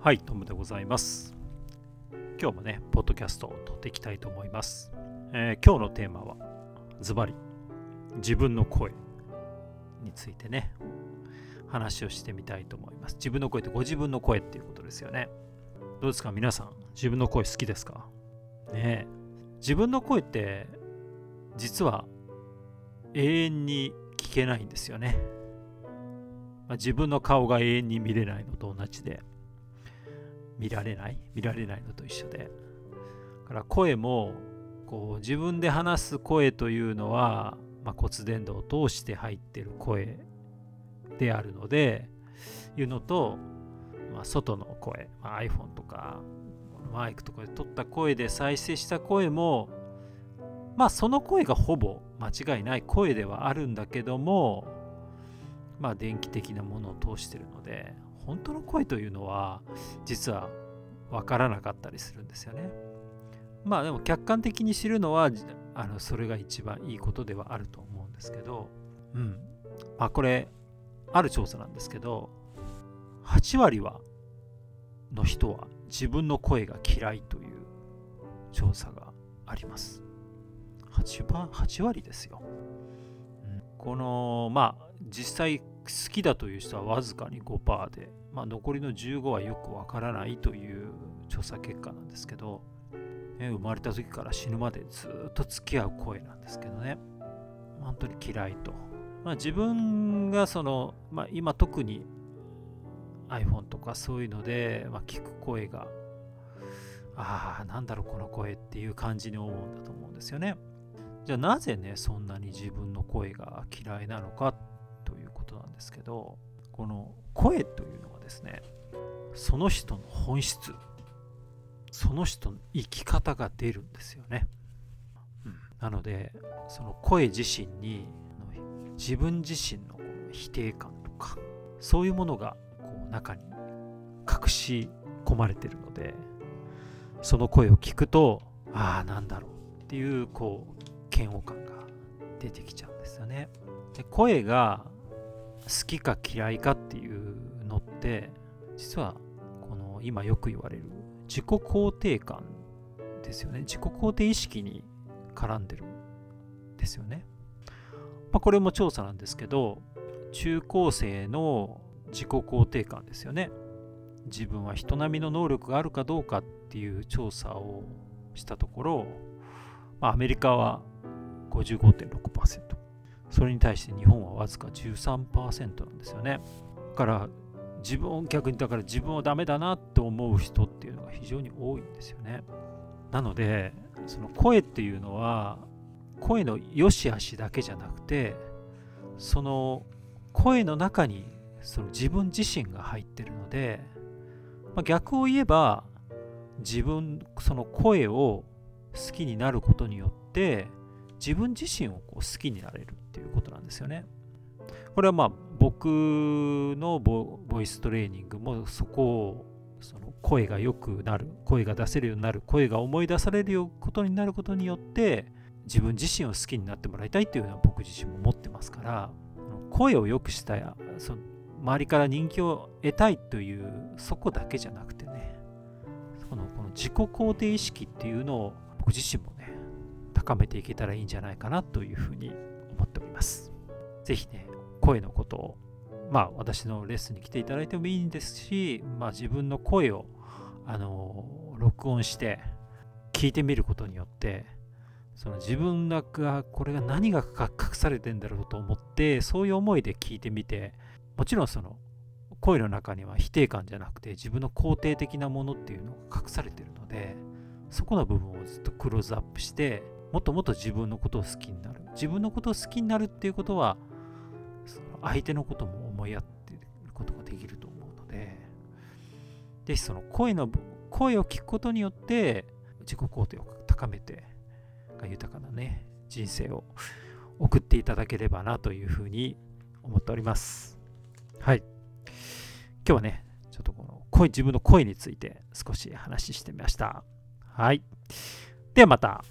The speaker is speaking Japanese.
はい、トムでございます。今日もね、ポッドキャストを撮っていきたいと思います。えー今日のテーマは、ズバリ、自分の声についてね、話をしてみたいと思います。自分の声ってご自分の声っていうことですよね。どうですか？皆さん、自分の声好きですか？ねえ。自分の声って、実は永遠に聞けないんですよね。まあ自分の顔が永遠に見れないのと同じで、見られない？見られないのと一緒で。から声もこう自分で話す声というのは、まあ、骨伝導を通して入ってる声であるのでいうのと、まあ、外の声、まあ、iPhone とかマイクとかで撮った声で再生した声もまあその声がほぼ間違いない声ではあるんだけどもまあ電気的なものを通してるので本当の声というのは実は分からなかったりするんですよね。まあでも客観的に知るのはあのそれが一番いいことではあると思うんですけど、うん。まあこれある調査なんですけど8割はの人は自分の声が嫌いという調査があります。8, 8割ですよ。このまあ実際好きだという人はわずかに5%で、まあ、残りの15はよくわからないという調査結果なんですけど、ね生まれた時から死ぬまでずっと付き合う声なんですけどね。本当に嫌いと、まあ、自分がその、まあ、今特に iPhone とかそういうので、まあ、聞く声がああなんだろうこの声っていう感じに思うんだと思うんですよね。じゃあなぜねそんなに自分の声が嫌いなのかということなんですけどこの声というのはですねその人の本質その人の生き方が出るんですよね、うん、なのでその声自身に自分自身のこの否定感とかそういうものがこう中に隠し込まれてるのでその声を聞くとああなんだろうっていうこう嫌悪感が出てきちゃうんですよね。で声が好きか嫌いかっていうのって実はこの今よく言われる自己肯定感ですよね。自己肯定意識に絡んでるんですよね、まあ、これも調査なんですけど中高生の自己肯定感ですよね。自分は人並みの能力があるかどうかっていう調査をしたところ、まあ、アメリカは55.6%それに対して日本はわずか13%なんですよね。だから自分を逆にだから自分はダメだなって思う人っていうのが非常に多いんですよね。なのでその声っていうのは声の良し悪しだけじゃなくてその声の中にその自分自身が入ってるので、まあ、逆を言えば自分その声を好きになることによって自分自身をこう好きになれる。っていうことなんですよね。これはまあ僕のボイストレーニングもそこをその声が良くなる声が出せるようになる声が思い出されることになることによって自分自身を好きになってもらいたいっていうのは僕自身も持ってますから声を良くしたいその周りから人気を得たいというそこだけじゃなくてねこのこの自己肯定意識っていうのを僕自身もね高めていけたらいいんじゃないかなというふうに思っております。ぜひね、声のことを、まあ私のレッスンに来ていただいてもいいんですし、まあ自分の声を、あの、録音して聞いてみることによって、その自分がこれが何が隠されてんだろうと思って、そういう思いで聞いてみて、もちろんその声の中には否定感じゃなくて自分の肯定的なものっていうのが隠されてるので、そこの部分をずっとクローズアップして、もっともっと自分のことを好きになる。自分のことを好きになるっていうことは、その相手のことも思いやっていることができると思うので、ぜひその声の、声を聞くことによって、自己肯定を高めて、豊かなね、人生を送っていただければなというふうに思っております。はい。今日はね、ちょっとこの声、自分の声について少し話してみました。はい。ではまた。